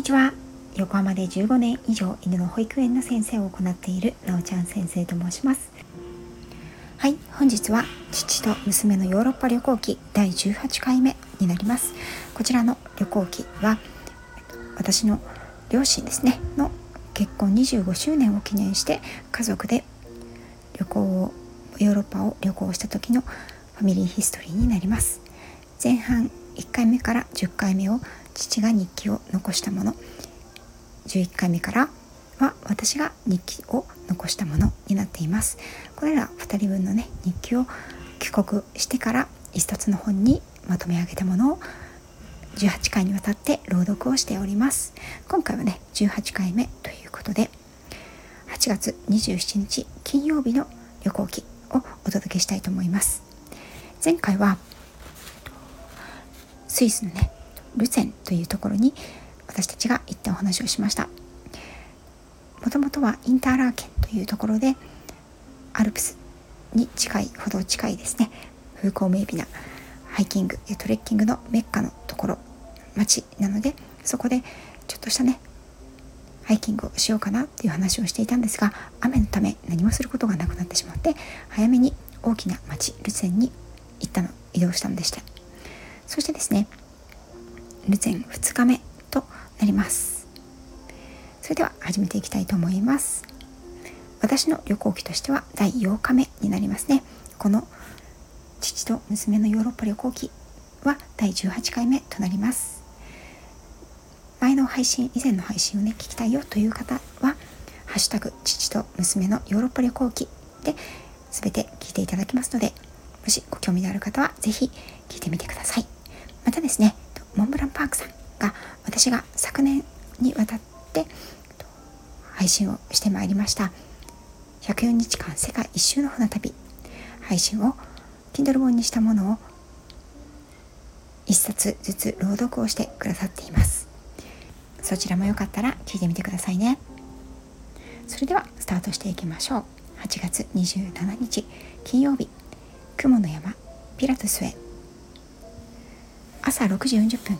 にちは。横浜で15年以上犬の保育園の先生を行っているなおちゃん先生と申します。はい本日は父と娘のヨーロッパ旅行記第18回目になります。こちらの旅行記は私の両親ですねの結婚25周年を記念して家族で旅行をヨーロッパを旅行した時のファミリーヒストリーになります。前半1回目から10回目を父が日記を残したもの。11回目からは私が日記を残したものになっています。これら2人分のね日記を帰国してから一冊の本にまとめ上げたものを18回にわたって朗読をしております。今回はね18回目ということで8月27日金曜日の旅行記をお届けしたいと思います。前回はスイスのねルツェンというところに私たちが行ったお話をしました。もともとはインターラーケンというところでアルプスに近いほど近いですね。風光明媚なハイキングトレッキングのメッカのところ町なのでそこでちょっとしたねハイキングをしようかなっていう話をしていたんですが雨のため何もすることがなくなってしまって早めに大きな町ルツェンに行ったの移動したのでした。そしてですねルツェン2日目となります。それでは始めていきたいと思います。私の旅行記としては第8日目になりますね。この父と娘のヨーロッパ旅行記は第18回目となります。前の配信以前の配信をね聞きたいよという方は「ハッシュタグ父と娘のヨーロッパ旅行記」で全て聞いていただきますのでもしご興味のある方は是非聞いてみてください。またですねモンブランパークさんが私が昨年にわたって配信をしてまいりました。104日間世界一周の船旅。配信を Kindle 本にしたものを1冊ずつ朗読をしてくださっています。そちらもよかったら聞いてみてくださいね。それではスタートしていきましょう。8月27日金曜日。雲の山ピラトスへ。朝6時40分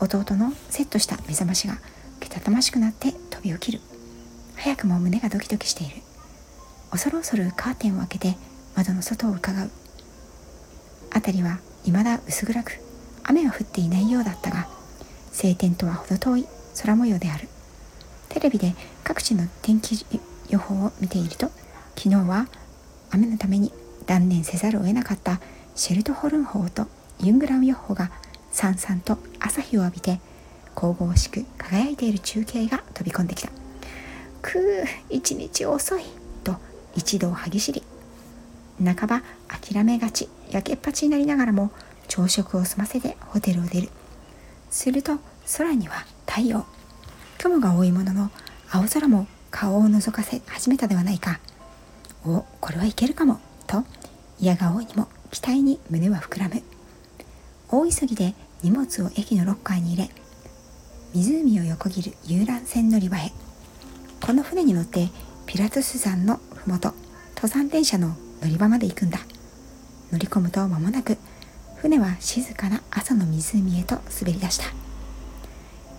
弟のセットした目覚ましがけたたましくなって飛び起きる。早くも胸がドキドキしている。恐る恐るカーテンを開けて窓の外を伺う。辺りは未だ薄暗く雨は降っていないようだったが晴天とは程遠い空模様である。テレビで各地の天気予報を見ていると昨日は雨のために断念せざるを得なかったシェルトホルン法とユングラム予報がさんさんと朝日を浴びて神々しく輝いている中継が飛び込んできた「くう一日遅い」と一同歯ぎしり。半ば諦めがち焼けっぱちになりながらも朝食を済ませてホテルを出る。すると空には太陽。雲が多いものの青空も顔を覗かせ始めたではないか。おこれはいけるかも。と嫌顔にも期待に胸は膨らむ。大急ぎで荷物を駅のロッカーに入れ湖を横切る遊覧船乗り場へ。この船に乗ってピラトス山の麓登山電車の乗り場まで行くんだ。乗り込むと間もなく船は静かな朝の湖へと滑り出した。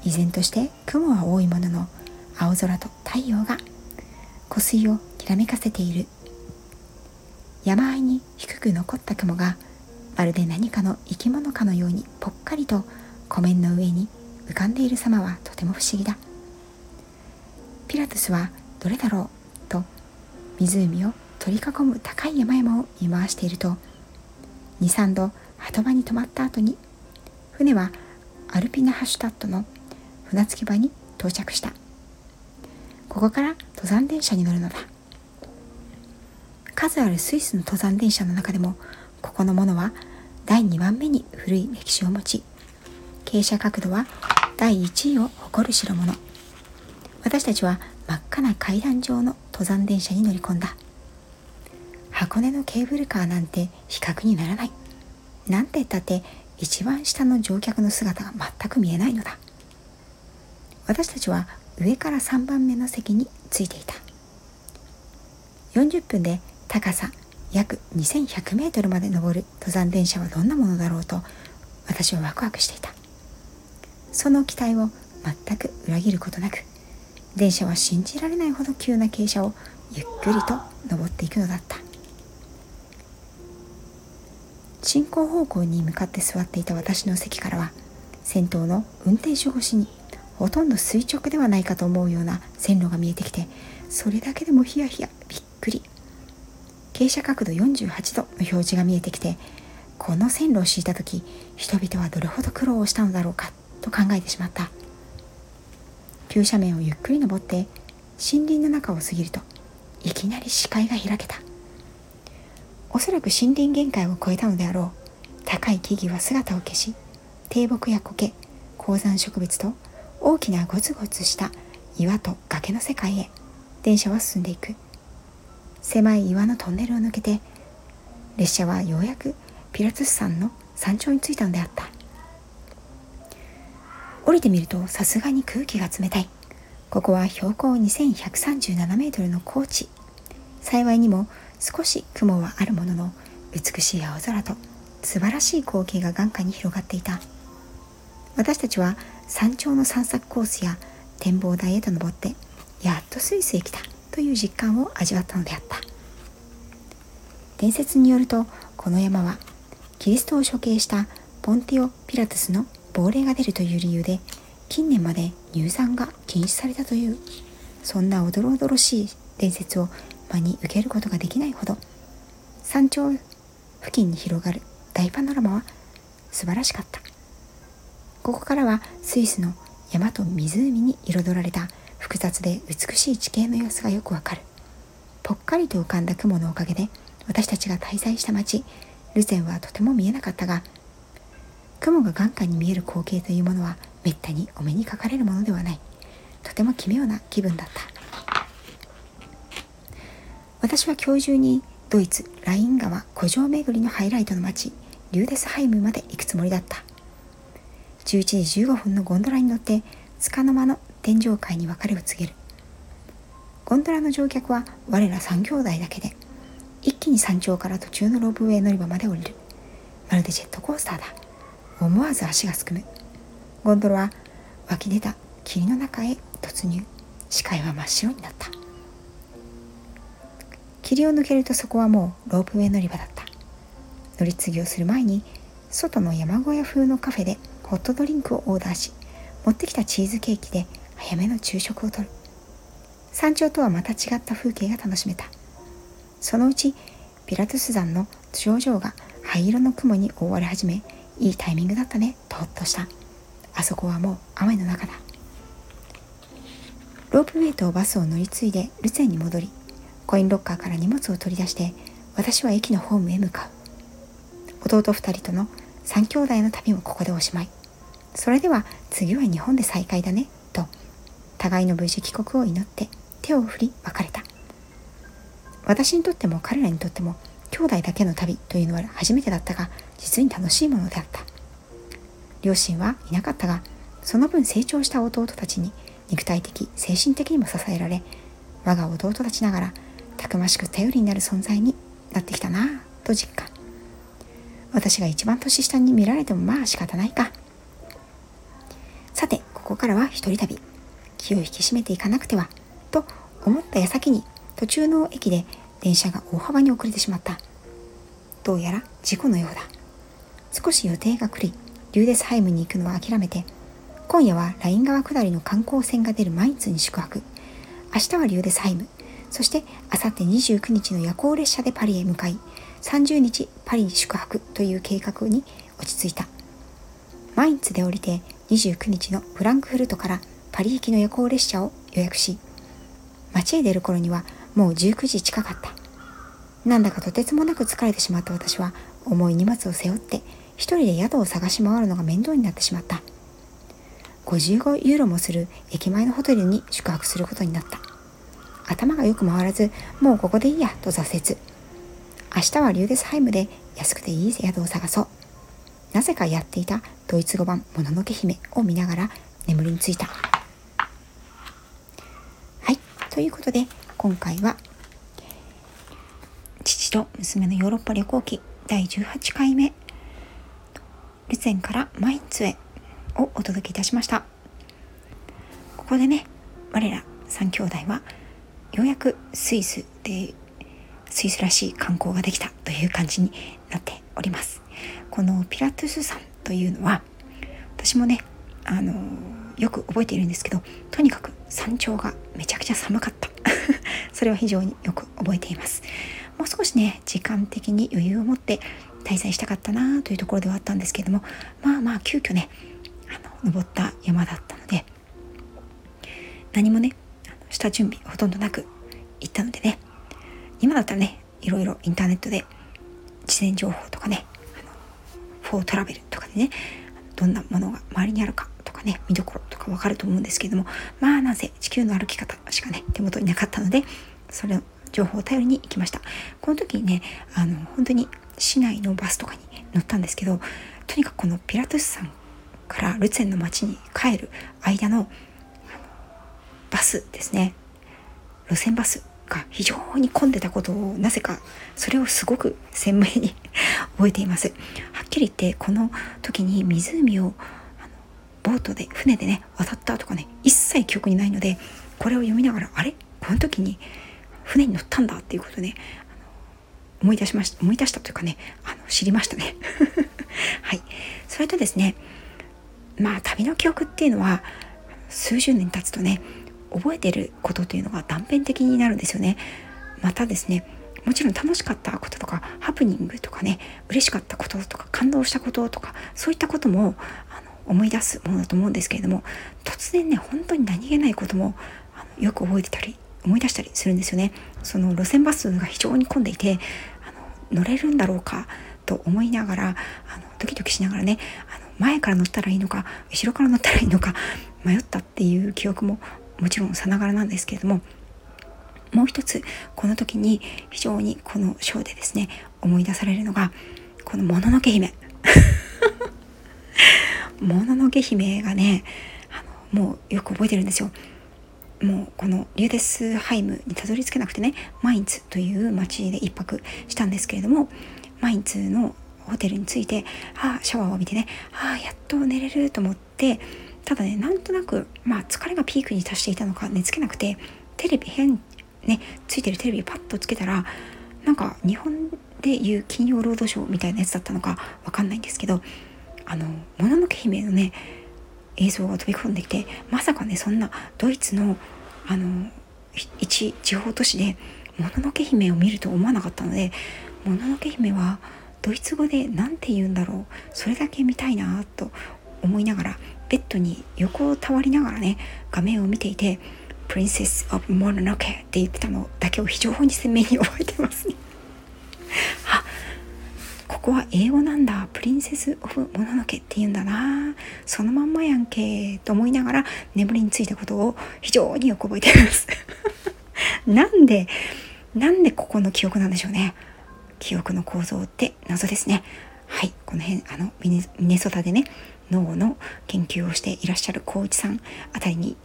依然として雲は多いものの青空と太陽が湖水をきらめかせている。山あいに低く残った雲がまるで何かの生き物かのようにぽっかりと湖面の上に浮かんでいる様はとても不思議だ。ピラトスはどれだろうと湖を取り囲む高い山々を見回していると23度鳩場に止まった後に船はアルピナハシュタットの船着き場に到着した。ここから登山電車に乗るのだ。数あるスイスの登山電車の中でもここのものは第2番目に古い歴史を持ち傾斜角度は第1位を誇る代物。私たちは真っ赤な階段状の登山電車に乗り込んだ。箱根のケーブルカーなんて比較にならない。なんて言ったって一番下の乗客の姿が全く見えないのだ。私たちは上から3番目の席についていた。40分で高さ約2100メートルまで登る登山電車はどんなものだろうと私はワクワクしていた。その期待を全く裏切ることなく電車は信じられないほど急な傾斜をゆっくりと登っていくのだった。進行方向に向かって座っていた私の席からは先頭の運転手越しにほとんど垂直ではないかと思うような線路が見えてきてそれだけでもヒヤヒヤびっくり。傾斜角度48度の表示が見えてきてこの線路を敷いた時人々はどれほど苦労をしたのだろうかと考えてしまった。急斜面をゆっくり登って森林の中を過ぎるといきなり視界が開けた。おそらく森林限界を超えたのであろう。高い木々は姿を消し低木や苔高山植物と大きなゴツゴツした岩と崖の世界へ。電車は進んでいく。狭い岩のトンネルを抜けて列車はようやくピラツス山の山頂に着いたのであった。降りてみるとさすがに空気が冷たい。ここは標高2137メートルの高地。幸いにも少し雲はあるものの美しい青空と素晴らしい光景が眼下に広がっていた。私たちは山頂の散策コースや展望台へと登ってやっとスイスへ来た。という実感を味わったのであった。伝説によるとこの山はキリストを処刑したポンティオ・ピラトゥスの亡霊が出るという理由で近年まで入山が禁止されたというそんなおどろおどろしい伝説を真に受けることができないほど山頂付近に広がる大パノラマは素晴らしかった。ここからはスイスの山と湖に彩られた複雑で美しい地形の様子がよくわかる。ぽっかりと浮かんだ雲のおかげで私たちが滞在した町ルゼンはとても見えなかったが雲が眼下に見える光景というものはめったにお目にかかれるものではない。とても奇妙な気分だった。私は今日中にドイツライン川古城巡りのハイライトの街リューデスハイムまで行くつもりだった。11時15分のゴンドラに乗って束の間の天上界に別れを告げる。ゴンドラの乗客は我ら3兄弟だけで一気に山頂から途中のロープウェイ乗り場まで降りる。まるでジェットコースターだ。思わず足がすくむ。ゴンドラは湧き出た霧の中へ突入。視界は真っ白になった。霧を抜けるとそこはもうロープウェイ乗り場だった。乗り継ぎをする前に外の山小屋風のカフェでホットドリンクをオーダーし持ってきたチーズケーキで早めの昼食をとる。山頂とはまた違った風景が楽しめた。そのうちピラトゥス山の頂上が灰色の雲に覆われ始めいいタイミングだったね。とほっとした。あそこはもう雨の中だ。ロープウェイとバスを乗り継いでルツェンに戻りコインロッカーから荷物を取り出して私は駅のホームへ向かう。弟2人との3兄弟の旅もここでおしまい。それでは次は日本で再会だね。互いの無事帰国を祈って手を振り別れた。私にとっても彼らにとっても兄弟だけの旅というのは初めてだったが実に楽しいものであった。両親はいなかったがその分成長した弟たちに肉体的精神的にも支えられ我が弟たちながらたくましく頼りになる存在になってきたなぁと実感。私が一番年下に見られてもまあ仕方ないか。さてここからは一人旅。気を引き締めていかなくてはと思った矢先に途中の駅で電車が大幅に遅れてしまった。どうやら事故のようだ。少し予定が狂いリューデスハイムに行くのは諦めて今夜はライン川下りの観光船が出るマインツに宿泊。明日はリューデスハイム。そしてあさって29日の夜行列車でパリへ向かい30日パリに宿泊という計画に落ち着いた。マインツで降りて29日のフランクフルトからパリ行きの夜行列車を予約し街へ出る頃にはもう19時近かった。なんだかとてつもなく疲れてしまった私は重い荷物を背負って一人で宿を探し回るのが面倒になってしまった。55ユーロもする駅前のホテルに宿泊することになった。頭がよく回らずもうここでいいやと挫折。明日はリューデスハイムで安くていい宿を探そう。なぜかやっていたドイツ語版もののけ姫を見ながら眠りについた。ということで今回は父と娘のヨーロッパ旅行記第18回目ルツェンからマインツへをお届けいたしました。ここでね我ら3兄弟はようやくスイスでスイスらしい観光ができたという感じになっております。このピラトゥス山というのは私もねあのよく覚えているんですけどとにかく山頂がめちゃくちゃ寒かった。それは非常によく覚えています。もう少しね時間的に余裕を持って滞在したかったなというところではあったんですけれどもまあまあ急遽ねあの登った山だったので何もね下準備ほとんどなく行ったのでね今だったらねいろいろインターネットで事前情報とかねあのフォートラベルとかでねどんなものが周りにあるかかね見どころとかわかると思うんですけどもまあなぜ地球の歩き方しかね手元になかったのでそれの情報を頼りに行きました。この時にねあの本当に市内のバスとかに乗ったんですけどとにかくこのピラトゥス山からルツェンの町に帰る間のバスですね。路線バスが非常に混んでたことをなぜかそれをすごく鮮明に覚えています。はっきり言ってこの時に湖をボートで船でね渡ったとかね一切記憶にないのでこれを読みながらあれ？この時に船に乗ったんだっていうことね思い出しました思い出したというかねあの知りましたね。はい。それとですねまあ旅の記憶っていうのは数十年経つとね覚えてることというのが断片的になるんですよね。またですねもちろん楽しかったこととかハプニングとかね嬉しかったこととか感動したこととかそういったことも思い出すものだと思うんですけれども突然ね本当に何気ないこともあのよく覚えてたり思い出したりするんですよね。その路線バスが非常に混んでいてあの乗れるんだろうかと思いながらあのドキドキしながらねあの前から乗ったらいいのか後ろから乗ったらいいのか迷ったっていう記憶ももちろんさながらなんですけれどももう一つこの時に非常にこのショーでですね思い出されるのがこの「もののけ姫」もののけ姫がねあのもうよく覚えてるんですよ。もうこのリューデスハイムにたどり着けなくてねマインツという町で1泊したんですけれどもマインツのホテルに着いてあシャワーを浴びてねあやっと寝れると思ってただねなんとなくまあ疲れがピークに達していたのか寝つけなくてテレビ変ねついてるテレビパッとつけたらなんか日本でいう金曜ロードショーみたいなやつだったのかわかんないんですけどあの「もののけ姫」のね映像が飛び込んできてまさかねそんなドイツのあの一地方都市で「もののけ姫」を見ると思わなかったので「もののけ姫」はドイツ語で何て言うんだろうそれだけ見たいなと思いながらベッドに横をたわりながらね画面を見ていて「プリンセス・オブ・モノノケ」って言ってたのだけを非常に鮮明に覚えてますね。ここは英語なんだ。プリンセス・オブ・モノノケって言うんだな。そのまんまやんけ。と思いながら眠りについたことを非常によく覚えています。なんでなんでここの記憶なんでしょうね。記憶の構造って謎ですね。はい。この辺あのミネソタでね脳の研究をしていらっしゃる光一さんあたりに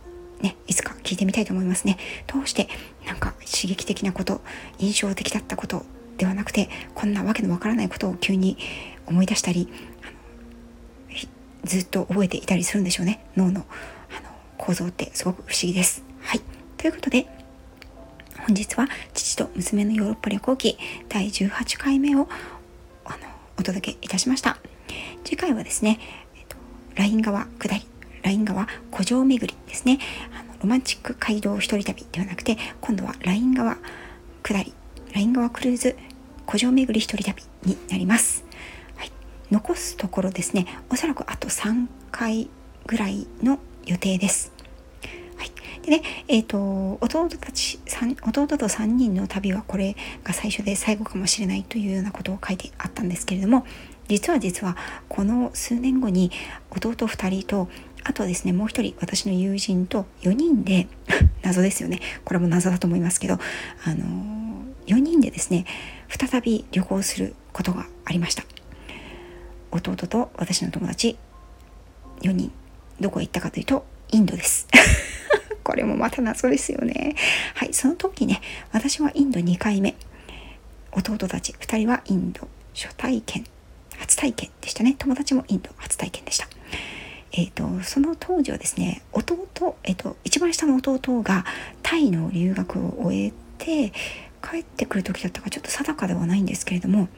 ね、いつか聞いてみたいと思いますね。どうしてなんか刺激的なこと、印象的だったことではなくて、こんなわけのわからないことを急に思い出したり、ずっと覚えていたりするんでしょうね。脳のあの構造ってすごく不思議です。はい。ということで、本日は父と娘のヨーロッパ旅行記第18回目をあのお届けいたしました。次回はですね、えっとライン川下りライン川古城巡りですねあのロマンチック街道一人旅ではなくて今度はライン川下りライン川クルーズ古城巡り一人旅になります、はい、残すところですねおそらくあと3回ぐらいの予定です。でね、えっ、ー、と、弟たち、弟と3人の旅はこれが最初で最後かもしれないというようなことを書いてあったんですけれども、実は実はこの数年後に弟2人とあとですねもう一人私の友人と4人で 謎ですよね。これも謎だと思いますけどあの4人でですね再び旅行することがありました。弟と私の友達4人。どこへ行ったかというとインドです。これもまた謎ですよね。はいその時ね私はインド2回目。弟たち2人はインド初体験初体験でしたね。友達もインド初体験でした、えーと、その当時はですね弟、えーと、一番下の弟がタイの留学を終えて帰ってくる時だったかちょっと定かではないんですけれども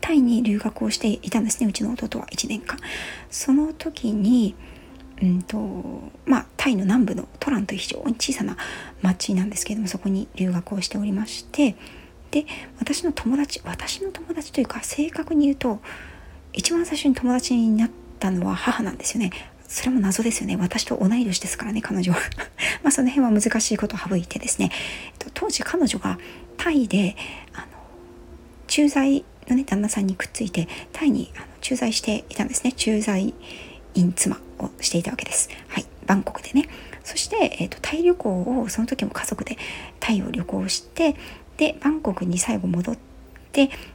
タイに留学をしていたんですねうちの弟は1年間。その時にうんとまあ、タイの南部のトランという非常に小さな町なんですけれどもそこに留学をしておりましてで私の友達私の友達というか正確に言うと一番最初に友達になったのは母なんですよねそれも謎ですよね。私と同い年ですからね彼女は。まあその辺は難しいことを省いてですね。えっと当時彼女がタイであの駐在のね旦那さんにくっついてタイにあの駐在していたんですね。駐在員妻をしていたわけです。はい、バンコクでね。そして、えーと、タイ旅行をその時も家族でタイを旅行してでバンコクに最後戻って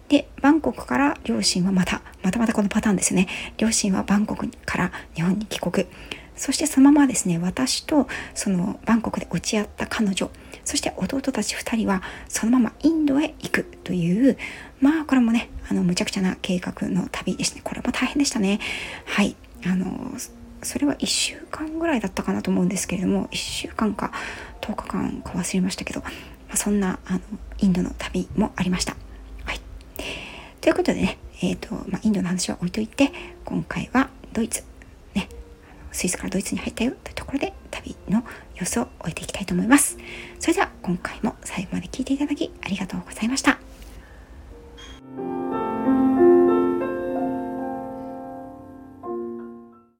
でバンコクから両親はまたまたまたこのパターンですね。両親はバンコクから日本に帰国。そしてそのままですね私とそのバンコクで落ち合った彼女。そして弟たち2人はそのままインドへ行くというまあこれもねあのむちゃくちゃな計画の旅でしたね。これも大変でしたね。はい。あのそれは1週間ぐらいだったかなと思うんですけれども1週間か10日間か忘れましたけど、まあ、そんなあのインドの旅もありました。ということでね、えーとまあ、インドの話は置いといて今回はドイツ、ね、スイスからドイツに入ったよというところで旅の様子を終えていきたいと思います。それでは今回も最後まで聴いていただきありがとうございました。